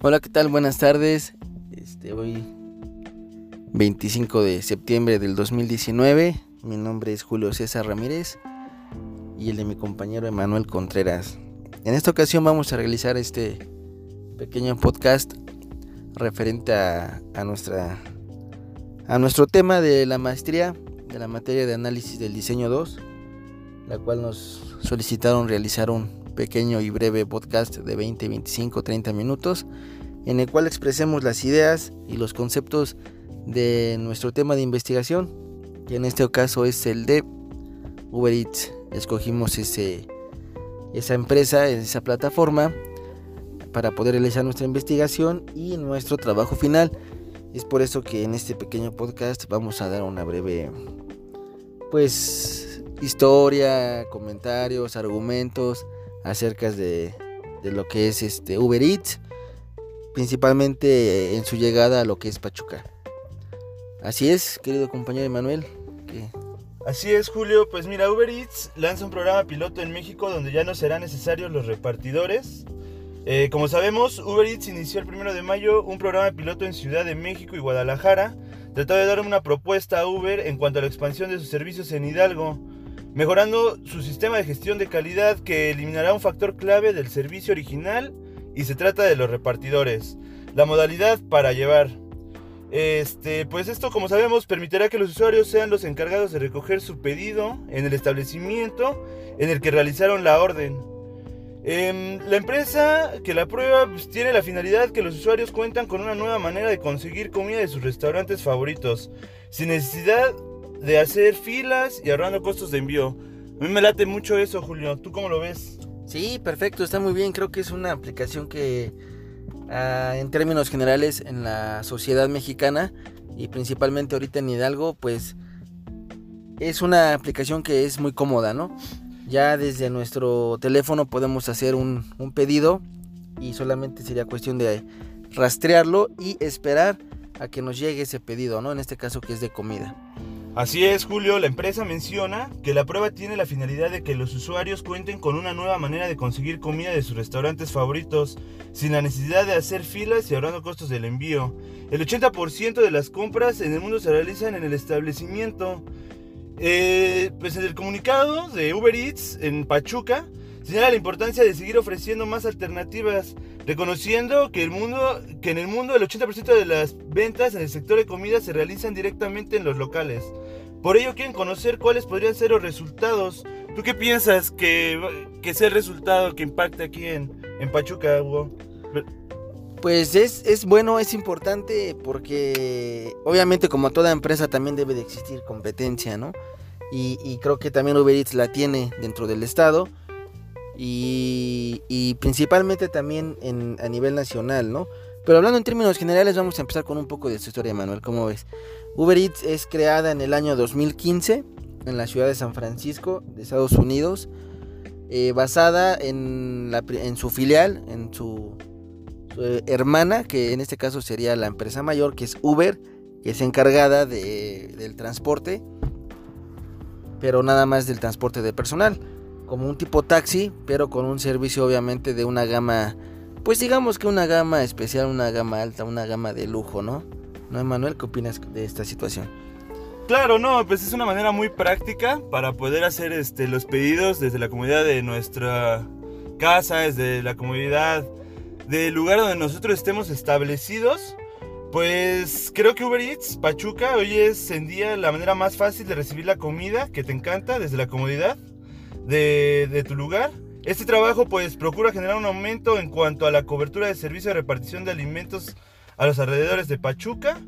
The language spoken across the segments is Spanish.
Hola, ¿qué tal? Buenas tardes. Este, hoy 25 de septiembre del 2019. Mi nombre es Julio César Ramírez y el de mi compañero Emanuel Contreras. En esta ocasión vamos a realizar este pequeño podcast referente a, a, nuestra a nuestro tema de la maestría de la materia de análisis del diseño 2, la cual nos solicitaron realizar un pequeño y breve podcast de 20, 25, 30 minutos en el cual expresemos las ideas y los conceptos de nuestro tema de investigación, que en este caso es el de Uber Eats. Escogimos ese, esa empresa, esa plataforma para poder realizar nuestra investigación y nuestro trabajo final. Es por eso que en este pequeño podcast vamos a dar una breve pues historia, comentarios, argumentos acerca de, de lo que es este Uber Eats, principalmente en su llegada a lo que es Pachuca. Así es, querido compañero Emanuel. Así es, Julio. Pues mira, Uber Eats lanza un programa piloto en México donde ya no serán necesarios los repartidores. Eh, como sabemos, Uber Eats inició el 1 de mayo un programa piloto en Ciudad de México y Guadalajara, tratando de dar una propuesta a Uber en cuanto a la expansión de sus servicios en Hidalgo mejorando su sistema de gestión de calidad que eliminará un factor clave del servicio original y se trata de los repartidores. La modalidad para llevar. Este, pues esto como sabemos permitirá que los usuarios sean los encargados de recoger su pedido en el establecimiento en el que realizaron la orden. Eh, la empresa que la prueba pues, tiene la finalidad que los usuarios cuentan con una nueva manera de conseguir comida de sus restaurantes favoritos, sin necesidad de hacer filas y ahorrando costos de envío. A mí me late mucho eso, Julio. ¿Tú cómo lo ves? Sí, perfecto, está muy bien. Creo que es una aplicación que, uh, en términos generales, en la sociedad mexicana y principalmente ahorita en Hidalgo, pues es una aplicación que es muy cómoda, ¿no? Ya desde nuestro teléfono podemos hacer un, un pedido y solamente sería cuestión de rastrearlo y esperar a que nos llegue ese pedido, ¿no? En este caso que es de comida. Así es, Julio, la empresa menciona que la prueba tiene la finalidad de que los usuarios cuenten con una nueva manera de conseguir comida de sus restaurantes favoritos, sin la necesidad de hacer filas y ahorrando costos del envío. El 80% de las compras en el mundo se realizan en el establecimiento. Eh, pues en el comunicado de Uber Eats en Pachuca señala la importancia de seguir ofreciendo más alternativas, reconociendo que, el mundo, que en el mundo el 80% de las ventas en el sector de comida se realizan directamente en los locales. Por ello quieren conocer cuáles podrían ser los resultados. ¿Tú qué piensas que, que sea el resultado que impacte aquí en, en Pachuca? Pues es, es, bueno, es importante porque obviamente como toda empresa también debe de existir competencia, ¿no? Y, y creo que también Uber Eats la tiene dentro del estado y, y principalmente también en, a nivel nacional, ¿no? Pero hablando en términos generales vamos a empezar con un poco de su historia, Manuel, ¿cómo ves? Uber Eats es creada en el año 2015 en la ciudad de San Francisco, de Estados Unidos, eh, basada en, la, en su filial, en su su hermana, que en este caso sería la empresa mayor, que es Uber, que es encargada de, del transporte, pero nada más del transporte de personal, como un tipo taxi, pero con un servicio obviamente de una gama, pues digamos que una gama especial, una gama alta, una gama de lujo, ¿no? ¿No, Emanuel? ¿Qué opinas de esta situación? Claro, no, pues es una manera muy práctica para poder hacer este, los pedidos desde la comunidad de nuestra casa, desde la comunidad del lugar donde nosotros estemos establecidos, pues creo que Uber Eats Pachuca hoy es en día la manera más fácil de recibir la comida que te encanta desde la comodidad de, de tu lugar. Este trabajo pues procura generar un aumento en cuanto a la cobertura de servicio de repartición de alimentos a los alrededores de Pachuca.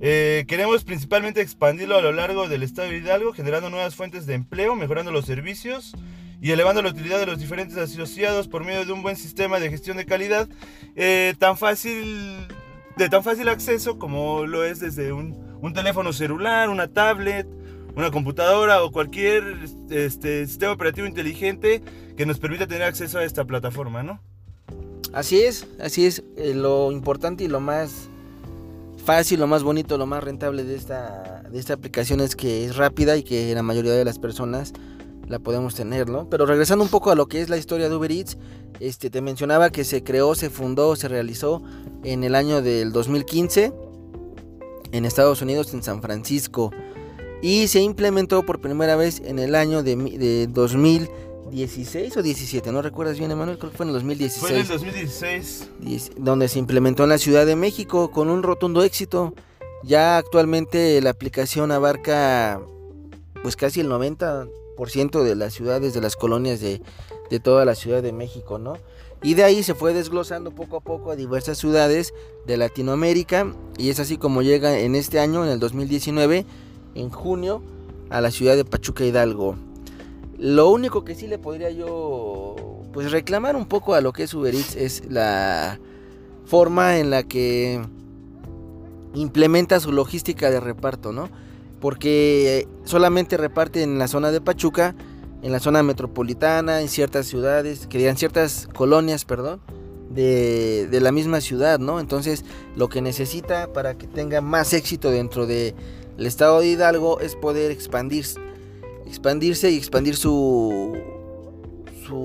Eh, queremos principalmente expandirlo a lo largo del estado de Hidalgo, generando nuevas fuentes de empleo, mejorando los servicios y elevando la utilidad de los diferentes asociados por medio de un buen sistema de gestión de calidad eh, tan fácil de tan fácil acceso como lo es desde un, un, teléfono celular, una tablet, una computadora o cualquier este, sistema operativo inteligente que nos permita tener acceso a esta plataforma, ¿no? Así es, así es. Eh, lo importante y lo más fácil, lo más bonito, lo más rentable de esta, de esta aplicación es que es rápida y que la mayoría de las personas la podemos tener, ¿no? Pero regresando un poco a lo que es la historia de Uber Eats, Este, te mencionaba que se creó, se fundó, se realizó en el año del 2015 en Estados Unidos, en San Francisco. Y se implementó por primera vez en el año de, de 2016 o 17, ¿no recuerdas bien, Emanuel? Creo que fue en el 2016. Fue en el 2016. Donde se implementó en la Ciudad de México con un rotundo éxito. Ya actualmente la aplicación abarca pues casi el 90% de las ciudades, de las colonias de, de toda la Ciudad de México, ¿no? Y de ahí se fue desglosando poco a poco a diversas ciudades de Latinoamérica y es así como llega en este año, en el 2019, en junio, a la ciudad de Pachuca Hidalgo. Lo único que sí le podría yo pues reclamar un poco a lo que es Uber Eats es la forma en la que implementa su logística de reparto, ¿no? Porque solamente reparte en la zona de Pachuca, en la zona metropolitana, en ciertas ciudades, que digan ciertas colonias, perdón, de, de, la misma ciudad, ¿no? Entonces, lo que necesita para que tenga más éxito dentro del estado de Hidalgo es poder expandirse, expandirse y expandir su,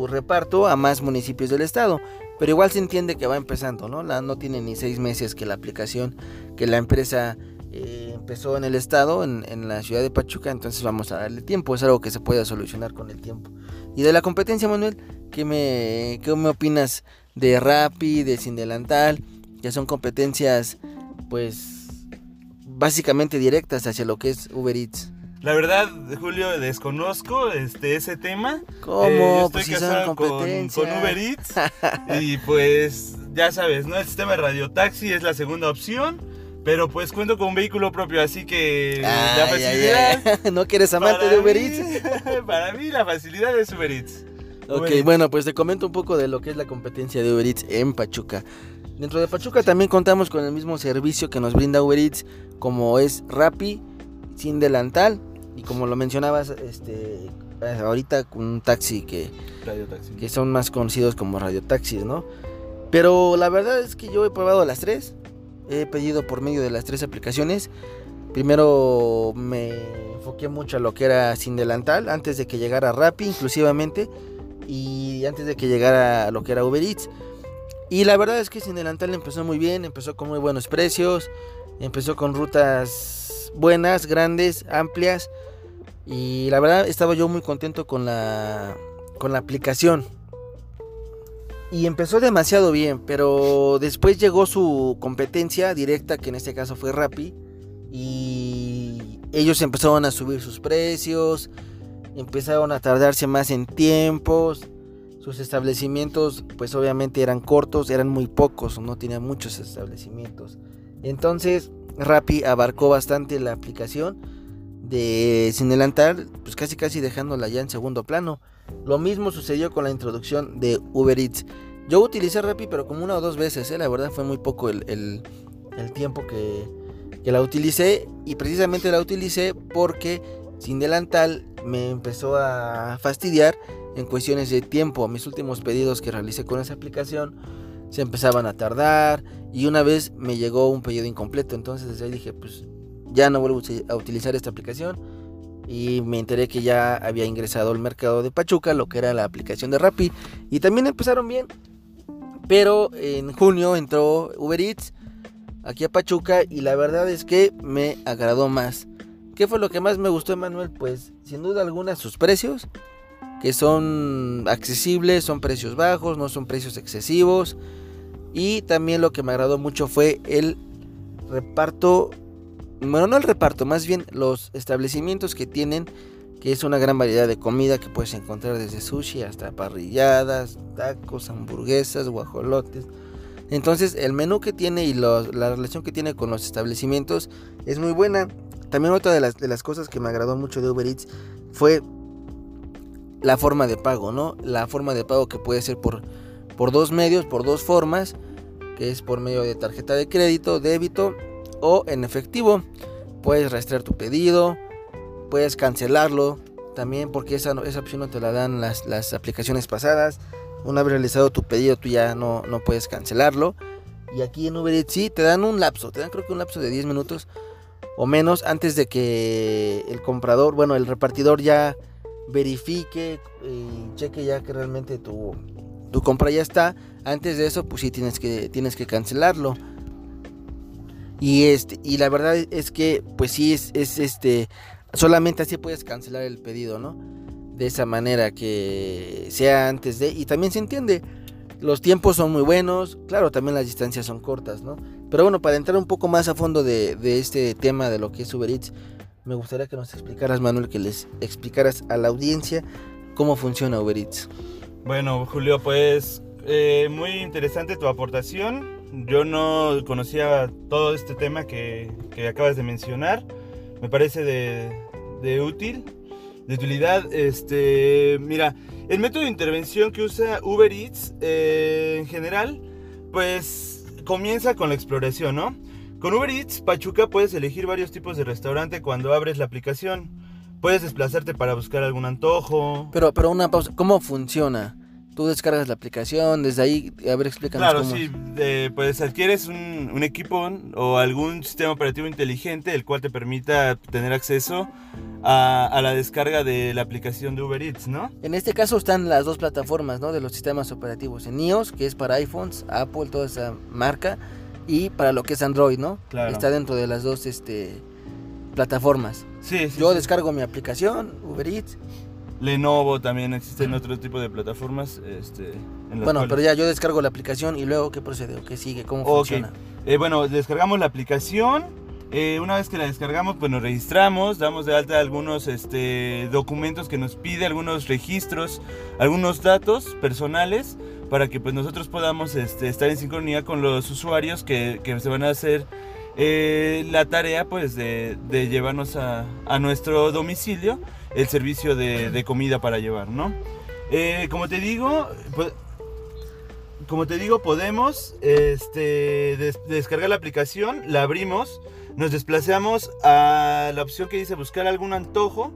reparto a más municipios del estado. Pero igual se entiende que va empezando, ¿no? La, no tiene ni seis meses que la aplicación, que la empresa eh, empezó en el estado, en, la ciudad de Pachuca, entonces vamos a darle tiempo, es algo que se puede solucionar con el tiempo. Y de la competencia, Manuel, ¿qué me, qué opinas de Rappi, de Sin Delantal? Que son competencias, pues, básicamente directas hacia lo que es Uber Eats. La verdad, Julio, desconozco este ese tema. ¿Cómo? Eh, yo estoy pues si casado con, competencia. con Uber Eats. y pues, ya sabes, ¿no? El sistema de radiotaxi es la segunda opción. Pero pues cuento con un vehículo propio, así que la facilidad. ¿No que eres amante de Uber mí- Eats? para mí la facilidad es Uber Eats. Ok, Uber Eats. bueno, pues te comento un poco de lo que es la competencia de Uber Eats en Pachuca. Dentro de Pachuca también contamos con el mismo servicio que nos brinda Uber Eats, como es Rappi, sin delantal, y como lo mencionabas, este, ahorita con un taxi que, Radiotaxi. que son más conocidos como radiotaxis, ¿no? Pero la verdad es que yo he probado las tres, he pedido por medio de las tres aplicaciones. Primero me enfoqué mucho a lo que era sin delantal, antes de que llegara Rappi inclusivamente, y antes de que llegara lo que era Uber Eats. Y la verdad es que sin delantal empezó muy bien, empezó con muy buenos precios, empezó con rutas buenas, grandes, amplias. Y la verdad estaba yo muy contento con la, con la aplicación. Y empezó demasiado bien, pero después llegó su competencia directa, que en este caso fue Rappi. Y ellos empezaron a subir sus precios, empezaron a tardarse más en tiempos. Sus establecimientos, pues obviamente eran cortos, eran muy pocos, no tenían muchos establecimientos. Entonces, Rappi abarcó bastante la aplicación de Sin Delantal, pues casi casi dejándola ya en segundo plano. Lo mismo sucedió con la introducción de Uber Eats. Yo utilicé Rappi, pero como una o dos veces, ¿eh? la verdad fue muy poco el, el- el tiempo que, que la utilicé. Y precisamente la utilicé porque Sin Delantal me empezó a fastidiar en cuestiones de tiempo. Mis últimos pedidos que realicé con esa aplicación se empezaban a tardar y una vez me llegó un pedido incompleto. Entonces desde ahí dije, pues ya no vuelvo a utilizar esta aplicación y me enteré que ya había ingresado al mercado de Pachuca, lo que era la aplicación de Rappi y también empezaron bien. Pero en junio entró Uber Eats aquí a Pachuca y la verdad es que me agradó más. ¿Qué fue lo que más me gustó, Emanuel? Pues sin duda alguna sus precios, que son accesibles, son precios bajos, no son precios excesivos. Y también lo que me agradó mucho fue el reparto, bueno, no el reparto, más bien los establecimientos que tienen, que es una gran variedad de comida que puedes encontrar desde sushi hasta parrilladas, tacos, hamburguesas, guajolotes. Entonces el menú que tiene y la relación que tiene con los establecimientos es muy buena. También otra de las, de las cosas que me agradó mucho de Uber Eats fue la forma de pago, ¿no? La forma de pago que puede ser por, por dos medios, por dos formas, que es por medio de tarjeta de crédito, débito o en efectivo. Puedes rastrear tu pedido, puedes cancelarlo también porque esa, esa opción no te la dan las, las aplicaciones pasadas. Una vez realizado tu pedido tú ya no, no puedes cancelarlo. Y aquí en Uber Eats sí te dan un lapso, te dan creo que un lapso de 10 minutos o menos antes de que el comprador, bueno, el repartidor ya verifique y cheque ya que realmente tu, tu compra ya está. Antes de eso, pues sí tienes que, tienes que cancelarlo. Y este, y la verdad es que, pues sí, es, es este. Solamente así puedes cancelar el pedido, ¿no? De esa manera que sea antes de. Y también se entiende. Los tiempos son muy buenos. Claro, también las distancias son cortas, ¿no? Pero bueno, para entrar un poco más a fondo de, este tema de lo que es Uber Eats, me gustaría que nos explicaras, Manuel, que les explicaras a la audiencia cómo funciona Uber Eats. Bueno, Julio, pues eh, muy interesante tu aportación. Yo no conocía todo este tema que, que acabas de mencionar. Me parece de, de, útil, de utilidad. Este, mira, el método de intervención que usa Uber Eats eh, en general, pues comienza con la exploración, ¿no? Con Uber Eats Pachuca puedes elegir varios tipos de restaurante cuando abres la aplicación. Puedes desplazarte para buscar algún antojo. Pero, pero una pausa, ¿cómo funciona? Tú descargas la aplicación, desde ahí, a ver, explícanos Claro, cómo. sí, eh, pues adquieres un, un equipo o algún sistema operativo inteligente el cual te permita tener acceso a, a la descarga de la aplicación de Uber Eats, ¿no? En este caso están las dos plataformas, ¿no? De los sistemas operativos. En iOS, que es para iPhones, Apple, toda esa marca. Y para lo que es Android, ¿no? Claro. Está dentro de las dos este, plataformas. Sí, sí. Yo sí. descargo mi aplicación, Uber Eats. Lenovo también existen otro tipo de plataformas. Este, en Bueno, cuales- pero ya yo descargo la aplicación y luego, ¿qué procede? ¿O ¿Qué sigue? ¿Cómo Ok. funciona? Eh, bueno, descargamos la aplicación. eh, una vez que la descargamos, pues nos registramos, damos de alta algunos este, documentos que nos pide, algunos registros, algunos datos personales para que pues nosotros podamos este, estar en sincronía con los usuarios que, que se van a hacer eh, la tarea pues de, de llevarnos a, a nuestro domicilio el servicio de, de comida para llevar, ¿no? Eh, como te digo, pues, como te digo, podemos este, des- descargar la aplicación, la abrimos, nos desplazamos a la opción que dice buscar algún antojo,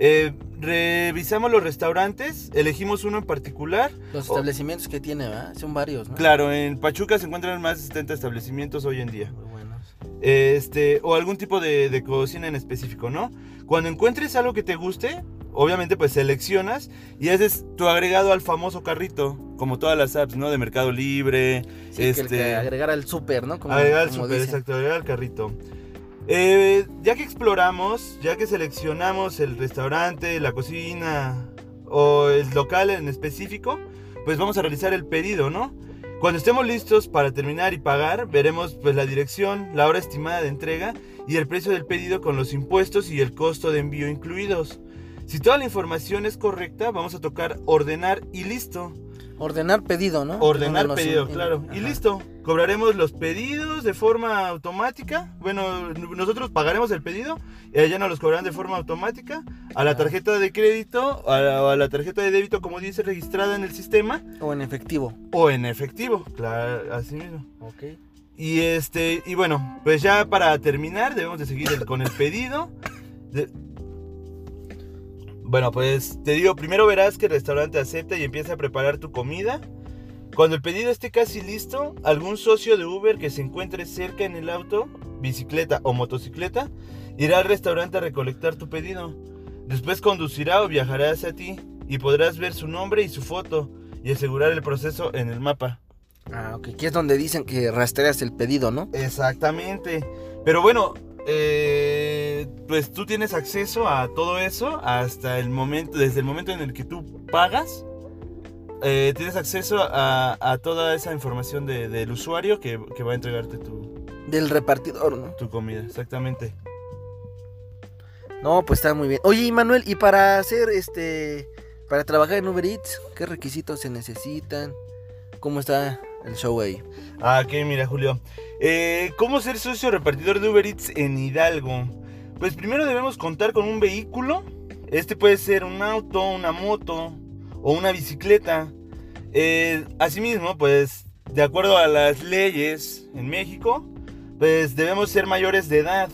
eh, revisamos los restaurantes, elegimos uno en particular. Los establecimientos que tiene, ¿verdad? Son varios, ¿no? Claro, en Pachuca se encuentran más de 70 establecimientos hoy en día. Muy buenos. Este, o algún tipo de, de cocina en específico, ¿no? Cuando encuentres algo que te guste, obviamente pues seleccionas y haces tu agregado al famoso carrito, como todas las apps, ¿no? De Mercado Libre, Sí, que el este, que agregar al súper, ¿no? Como, agregar al dicen. exacto, agregar al carrito. Eh, ya que exploramos, ya que seleccionamos el restaurante, la cocina o el local en específico, pues vamos a realizar el pedido, ¿no? Cuando estemos listos para terminar y pagar, veremos pues la dirección, la hora estimada de entrega y el precio del pedido con los impuestos y el costo de envío incluidos. Si toda la información es correcta, vamos a tocar ordenar y listo. Ordenar pedido, ¿no? Ordenar pedido, claro. Y listo. Cobraremos los pedidos de forma automática. Bueno, nosotros pagaremos el pedido y allá nos los cobrarán de forma automática a la tarjeta de crédito a la, o a la tarjeta de débito, como dice, registrada en el sistema O en efectivo. o en efectivo. Claro, así mismo. Ok. Y este, y bueno, pues ya para terminar debemos de seguir el- con el pedido. De- Bueno, pues te digo, primero verás que el restaurante acepta y empieza a preparar tu comida. Cuando el pedido esté casi listo, algún socio de Uber que se encuentre cerca en el auto, bicicleta o motocicleta, irá al restaurante a recolectar tu pedido. Después conducirá o viajará hacia ti y podrás ver su nombre y su foto y asegurar el proceso en el mapa. Ah, ok. Que es donde dicen que rastreas el pedido, ¿no? Exactamente. Pero bueno, eh, pues tú tienes acceso a todo eso hasta el momento, desde el momento en el que tú pagas, eh, tienes acceso a, a toda esa información de- del usuario que, que va a entregarte tu, Del repartidor, ¿no? tu comida. Exactamente. No, pues está muy bien. Oye, Manuel, ¿y para hacer este. Para trabajar en Uber Eats, qué requisitos se necesitan? ¿Cómo está el show ahí? Ah, ok, mira, Julio. Eh, ¿Cómo ser socio repartidor de Uber Eats en Hidalgo? Pues primero debemos contar con un vehículo. Este puede ser un auto, una moto o una bicicleta. Eh, asimismo, pues de acuerdo a las leyes en México, pues debemos ser mayores de edad,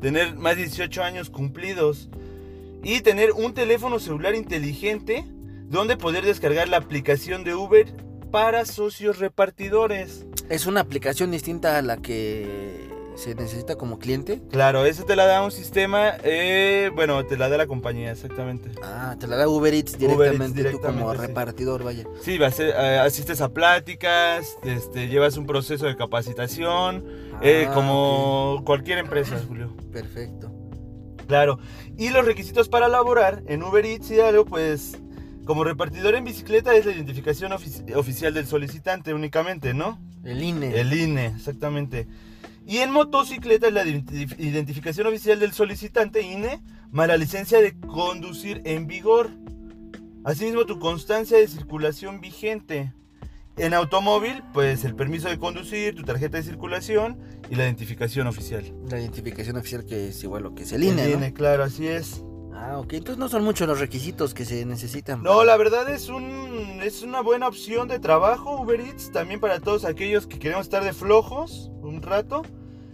tener más de 18 años cumplidos y tener un teléfono celular inteligente donde poder descargar la aplicación de Uber para socios repartidores. Es una aplicación distinta a la que se necesita como cliente. Claro, eso te la da un sistema, eh, bueno, te la da la compañía, exactamente. Ah, te la da Uber Eats directamente, tú como repartidor, vaya. Sí, eh, asistes a pláticas, este, llevas un proceso de capacitación, eh, ah, como cualquier empresa, Julio. Perfecto. Claro, y los requisitos para laborar en Uber Eats y algo, pues como repartidor en bicicleta es la identificación oficial del solicitante únicamente, ¿no? El INE. El INE, exactamente. Y en motocicleta es la identificación oficial del solicitante INE más la licencia de conducir en vigor. Asimismo, tu constancia de circulación vigente. En automóvil, pues el permiso de conducir, tu tarjeta de circulación y la identificación oficial. La identificación oficial que es igual lo que es el INE. El INE, claro, así es. Ah, ok. Entonces no son muchos los requisitos que se necesitan. No, la verdad es un es una buena opción de trabajo Uber Eats también para todos aquellos que queremos estar de flojos un rato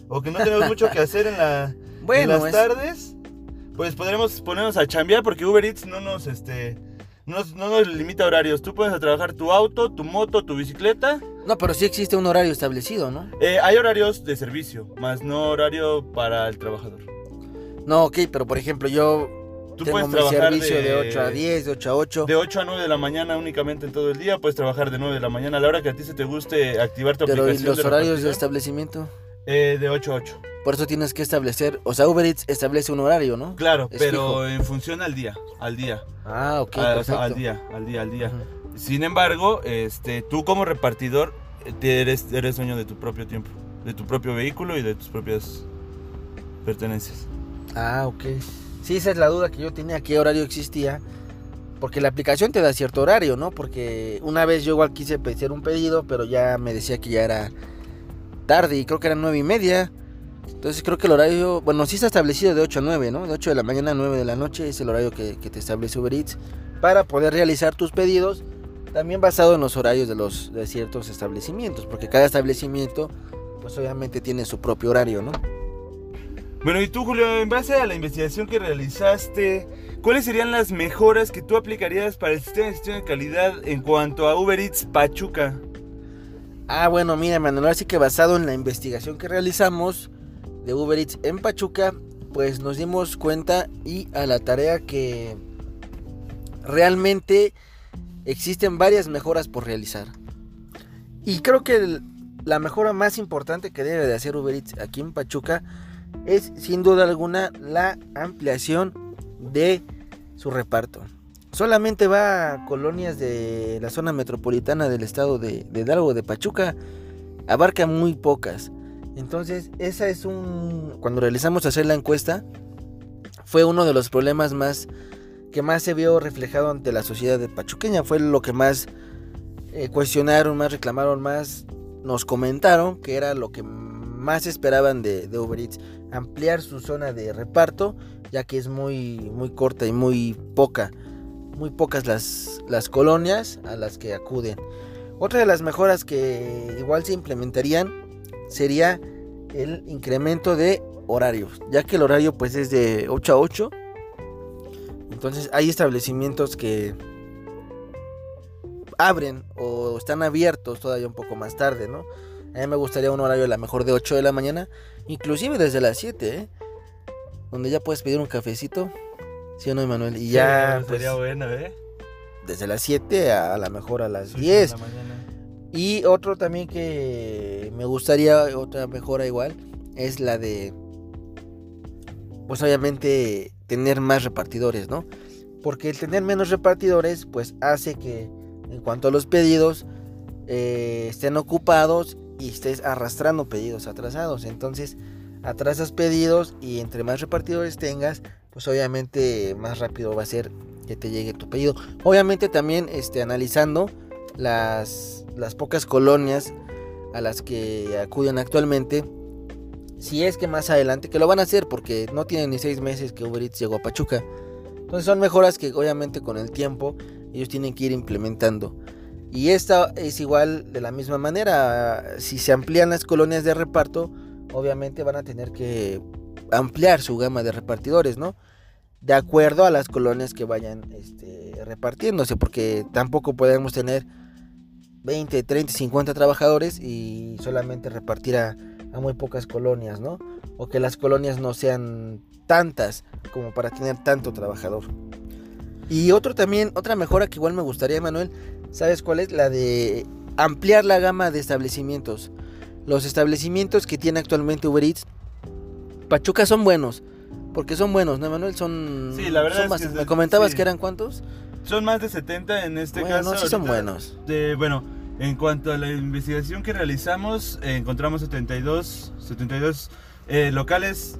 o que no tenemos mucho que hacer en, la, las tardes. Pues podremos ponernos a chambear porque Uber Eats no nos este no, nos limita horarios. Tú puedes trabajar tu auto, tu moto, tu bicicleta. No, pero sí existe un horario establecido, ¿no? Eh, hay horarios de servicio, más no horario para el trabajador. No, ok, pero por ejemplo, yo Tú Tengo puedes trabajar servicio de, 8 a 10, de 8 a 8. De 8 a 9 de la mañana únicamente en todo el día. Puedes trabajar de 9 de la mañana a la hora que a ti se te guste activar tu Pero aplicación. ¿y los horarios de establecimiento? Eh, de 8 a 8. Por eso tienes que establecer, o sea, Uber Eats establece un horario, ¿no? Claro, pero en función al día, al día. Ah, ok, ah, al día, al día, al día. Sin embargo, este, tú como repartidor eres, eres dueño de tu propio tiempo, de tu propio vehículo y de tus propias pertenencias. Ah, ok. Sí, esa es la duda que yo tenía, qué horario existía. Porque la aplicación te da cierto horario, ¿no? Porque una vez yo igual quise hacer un pedido, pero ya me decía que ya era tarde y creo que eran nueve y media. Entonces creo que el horario, bueno, sí está establecido de 8 a 9, ¿no? De 8 de la mañana a 9 de la noche es el horario que, te establece Uber Eats para poder realizar tus pedidos, también basado en los horarios de los de ciertos establecimientos, porque cada establecimiento pues obviamente tiene su propio horario, ¿no? Bueno, y tú, Julio, en base a la investigación que realizaste, ¿cuáles serían las mejoras que tú aplicarías para el sistema de gestión de calidad en cuanto a Uber Eats Pachuca? Ah, bueno, mira, Manuel, así que basado en la investigación que realizamos de Uber Eats en Pachuca, pues nos dimos cuenta y a la tarea que realmente existen varias mejoras por realizar. Y creo que la mejora más importante que debe de hacer Uber Eats aquí en Pachuca es sin duda alguna la ampliación de su reparto. Solamente va a colonias de la zona metropolitana del estado de, de Hidalgo, de Pachuca, abarca muy pocas. Entonces, esa es un. Cuando realizamos hacer la encuesta, fue uno de los problemas más que más se vio reflejado ante la sociedad de pachuqueña. Fue lo que más eh, cuestionaron, más reclamaron, más nos comentaron que era lo que más esperaban de, de Uber Eats ampliar su zona de reparto, ya que es muy, muy corta y muy poca, muy pocas las, las colonias a las que acuden. Otra de las mejoras que igual se implementarían sería el incremento de horarios, ya que el horario pues es de 8 a 8. Entonces hay establecimientos que abren o están abiertos todavía un poco más tarde, ¿no? A mí me gustaría un horario a lo mejor de 8 de la mañana, inclusive desde las 7, ¿eh? Donde ya puedes pedir un cafecito, ¿sí o no, Emanuel? Y ya... Pues, sería bueno, ¿eh? Desde las 7 a, a lo mejor a las 10. Y otro también que me gustaría, otra mejora igual, es la de, pues obviamente, tener más repartidores, ¿no? Porque el tener menos repartidores, pues hace que en cuanto a los pedidos, eh, estén ocupados y estés arrastrando pedidos atrasados. Entonces, atrasas pedidos y entre más repartidores tengas, pues obviamente más rápido va a ser que te llegue tu pedido. Obviamente también este, analizando las, las pocas colonias a las que acuden actualmente. Si es que más adelante, que lo van a hacer porque no tienen ni seis meses que Uber Eats llegó a Pachuca. Entonces son mejoras que obviamente con el tiempo ellos tienen que ir implementando. Y esta es igual de la misma manera. Si se amplían las colonias de reparto, obviamente van a tener que ampliar su gama de repartidores, ¿no? De acuerdo a las colonias que vayan este, repartiéndose, porque tampoco podemos tener 20, 30, 50 trabajadores y solamente repartir a a muy pocas colonias, ¿no? O que las colonias no sean tantas como para tener tanto trabajador. Y otro también, otra mejora que igual me gustaría, Manuel, ¿sabes cuál es? La de ampliar la gama de establecimientos. Los establecimientos que tiene actualmente Uber Eats, Pachuca son buenos, porque son buenos, ¿no, Manuel? Son. Sí, la verdad es que ¿Me comentabas que eran cuántos? Son más de 70 en este bueno, caso. sí son buenos. De, bueno, en cuanto a la investigación que realizamos, eh, encontramos 72, 72 eh, locales,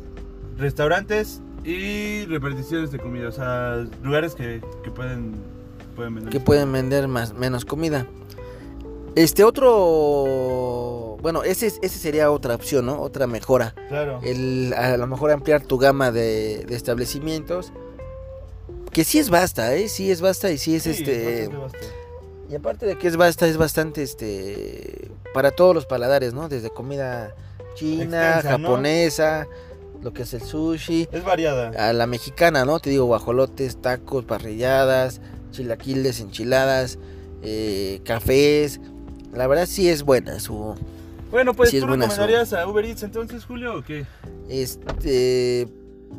restaurantes y reparticiones de comida. O sea, lugares que, que pueden, pueden vender. Que pueden vender más, menos comida. Este otro. Bueno, ese, ese sería otra opción, ¿no? Otra mejora. Claro. El, a lo mejor ampliar tu gama de, de establecimientos. Que sí es basta, ¿eh? Sí es basta y sí es Sí, este. Y aparte de que es basta, es bastante este. Para todos los paladares, ¿no? Desde comida china, Extensa, ¿no? japonesa, lo que es el sushi, Es variada. a la mexicana, ¿no? Te digo, guajolotes, tacos, parrilladas, chilaquiles, enchiladas, eh, cafés. La verdad sí es buena su. Bueno, pues Sí, es tú buena recomendarías a Uber Eats entonces, Julio, o qué? Este.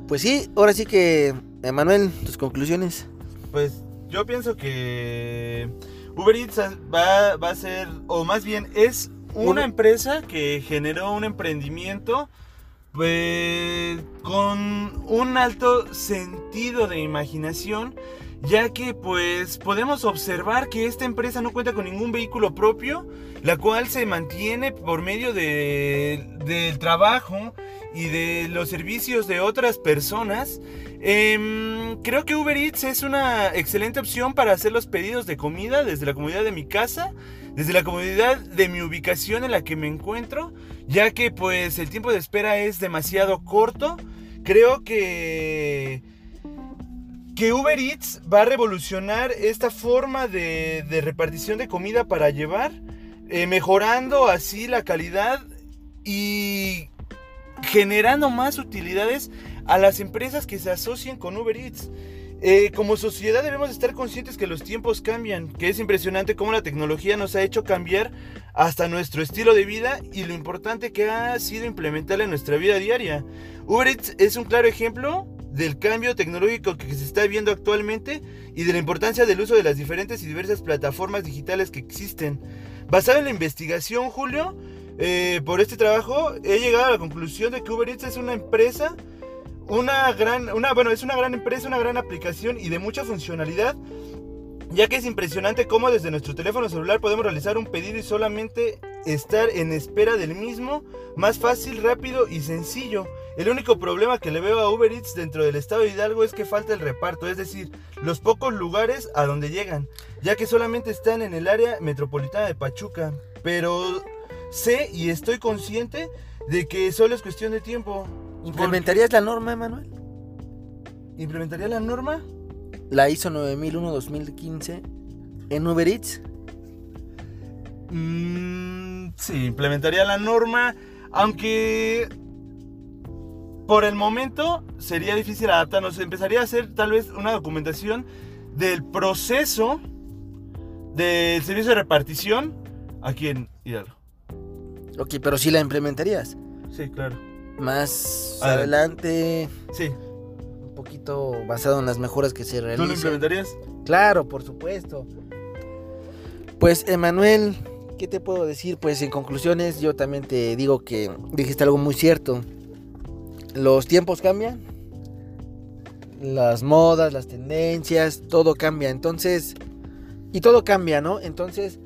Pues sí, ahora sí que. Emanuel, tus conclusiones. Pues yo pienso que Uber Eats va, va a ser, o más bien es una empresa que generó un emprendimiento pues, con un alto sentido de imaginación, ya que pues podemos observar que esta empresa no cuenta con ningún vehículo propio, la cual se mantiene por medio de- del trabajo y de los servicios de otras personas. Em, creo que Uber Eats es una excelente opción para hacer los pedidos de comida desde la comodidad de mi casa, desde la comodidad de mi ubicación en la que me encuentro, ya que pues el tiempo de espera es demasiado corto. Creo que que Uber Eats va a revolucionar esta forma de, repartición de comida para llevar, eh, mejorando así la calidad y generando más utilidades a las empresas que se asocian con Uber Eats. Eh, como sociedad debemos estar conscientes que los tiempos cambian, que es impresionante cómo la tecnología nos ha hecho cambiar hasta nuestro estilo de vida y lo importante que ha sido implementarla en nuestra vida diaria. Uber Eats es un claro ejemplo del cambio tecnológico que se está viendo actualmente y de la importancia del uso de las diferentes y diversas plataformas digitales que existen. Basado en la investigación, Julio, eh, por este trabajo he llegado a la conclusión de que Uber Eats es una empresa, una gran, una, bueno, es una gran empresa, una gran aplicación y de mucha funcionalidad, ya que es impresionante cómo desde nuestro teléfono celular podemos realizar un pedido y solamente estar en espera del mismo, más fácil, rápido y sencillo. El único problema que le veo a Uber Eats dentro del estado de Hidalgo es que falta el reparto, es decir, los pocos lugares a donde llegan, ya que solamente están en el área metropolitana de Pachuca. Pero sé y estoy consciente de que solo es cuestión de tiempo. ¿Implementarías la norma, Emanuel? ¿Implementaría la norma? La ISO 9001-2015 en Uber Eats. Mm, sí, implementaría la norma, aunque por el momento sería difícil adaptarnos. Empezaría a hacer tal vez una documentación del proceso del servicio de repartición aquí en Hidalgo. Ok, pero sí la implementarías. Sí, claro. Más Adelante. adelante, Sí, un poquito basado en las mejoras que se ¿tú lo realizan. implementarías? Claro, por supuesto. Pues, Emanuel, ¿qué te puedo decir? Pues, en conclusiones, yo también te digo que dijiste algo muy cierto. Los tiempos cambian. Las modas, las tendencias, todo cambia. Entonces, y todo cambia, ¿no? Entonces,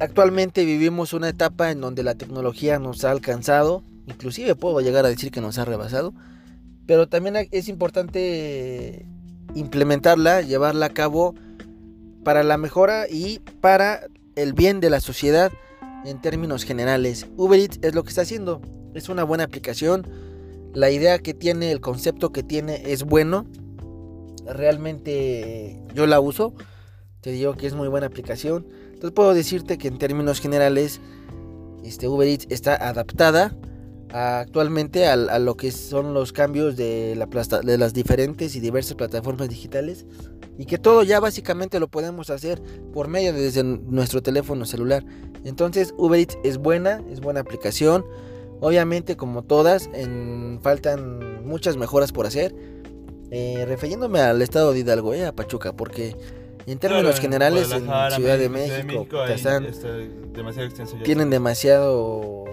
actualmente vivimos una etapa en donde la tecnología nos ha alcanzado. Inclusive puedo llegar a decir que nos ha rebasado. Pero también es importante implementarla, llevarla a cabo para la mejora y para el bien de la sociedad en términos generales. Uber Eats es lo que está haciendo. Es una buena aplicación. La idea que tiene, el concepto que tiene es bueno. Realmente yo la uso. Te digo que es muy buena aplicación. Entonces puedo decirte que en términos generales este Uber Eats está adaptada actualmente a, lo que son los cambios de, las diferentes y diversas plataformas digitales y que todo ya básicamente lo podemos hacer por medio de nuestro teléfono celular. Entonces Uber Eats es buena, es buena aplicación Obviamente, como todas, en, faltan muchas mejoras por hacer. Eh, refiriéndome al estado de Hidalgo, eh, a Pachuca, porque en términos Claro, generales en Ciudad de México, demasiado extenso ya. tienen demasiado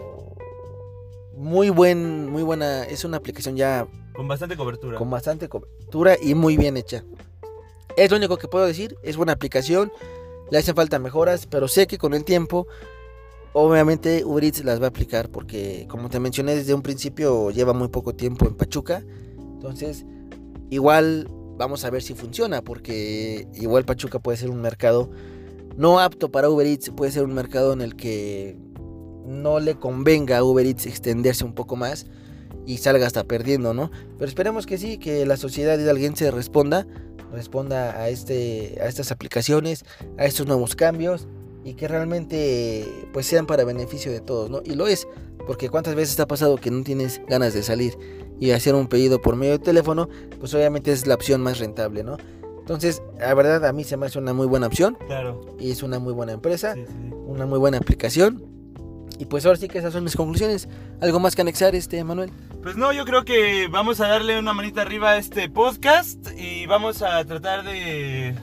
muy buen muy buena es una aplicación ya Con bastante cobertura. con bastante cobertura y muy bien hecha es lo único que puedo decir es buena aplicación le hacen falta mejoras pero sé que con el tiempo obviamente Uber Eats las va a aplicar porque como te mencioné desde un principio lleva muy poco tiempo en Pachuca entonces igual vamos a ver si funciona porque igual Pachuca puede ser un mercado no apto para Uber Eats, puede ser un mercado en el que no le convenga a Uber Eats extenderse un poco más y salga hasta perdiendo, ¿no? Pero esperemos que sí, que la sociedad hidalguense responda, responda a, este, a estas aplicaciones, a estos nuevos cambios y que realmente pues sean para beneficio de todos, ¿no? Y lo es, porque cuántas veces te ha pasado que no tienes ganas de salir y hacer un pedido por medio de teléfono, pues obviamente es la opción más rentable, ¿no? Entonces, la verdad a mí se me hace una muy buena opción Claro. y es una muy buena empresa, Sí, sí, una muy buena aplicación. Y pues ahora sí que esas son mis conclusiones. ¿Algo más que anexar, este Manuel? Pues no, yo creo que vamos a darle una manita arriba a este podcast y vamos a tratar de,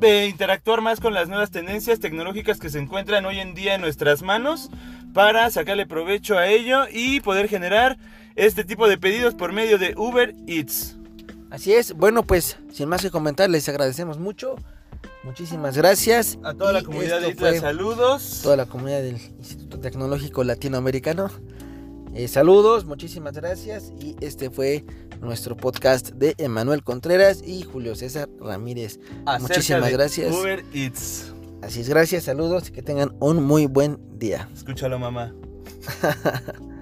de interactuar más con las nuevas tendencias tecnológicas que se encuentran hoy en día en nuestras manos para sacarle provecho a ello y poder generar este tipo de pedidos por medio de Uber Eats. Así es. Bueno, pues sin más que comentar, les agradecemos mucho. Muchísimas gracias. A toda la comunidad de Isla, saludos. Toda la comunidad del Instituto Tecnológico Latinoamericano. Eh, saludos, muchísimas gracias. Y este fue nuestro podcast de Emanuel Contreras y Julio César Ramírez. Acerca muchísimas gracias. Uber Eats. Así es, gracias, saludos y que tengan un muy buen día. Escúchalo, mamá.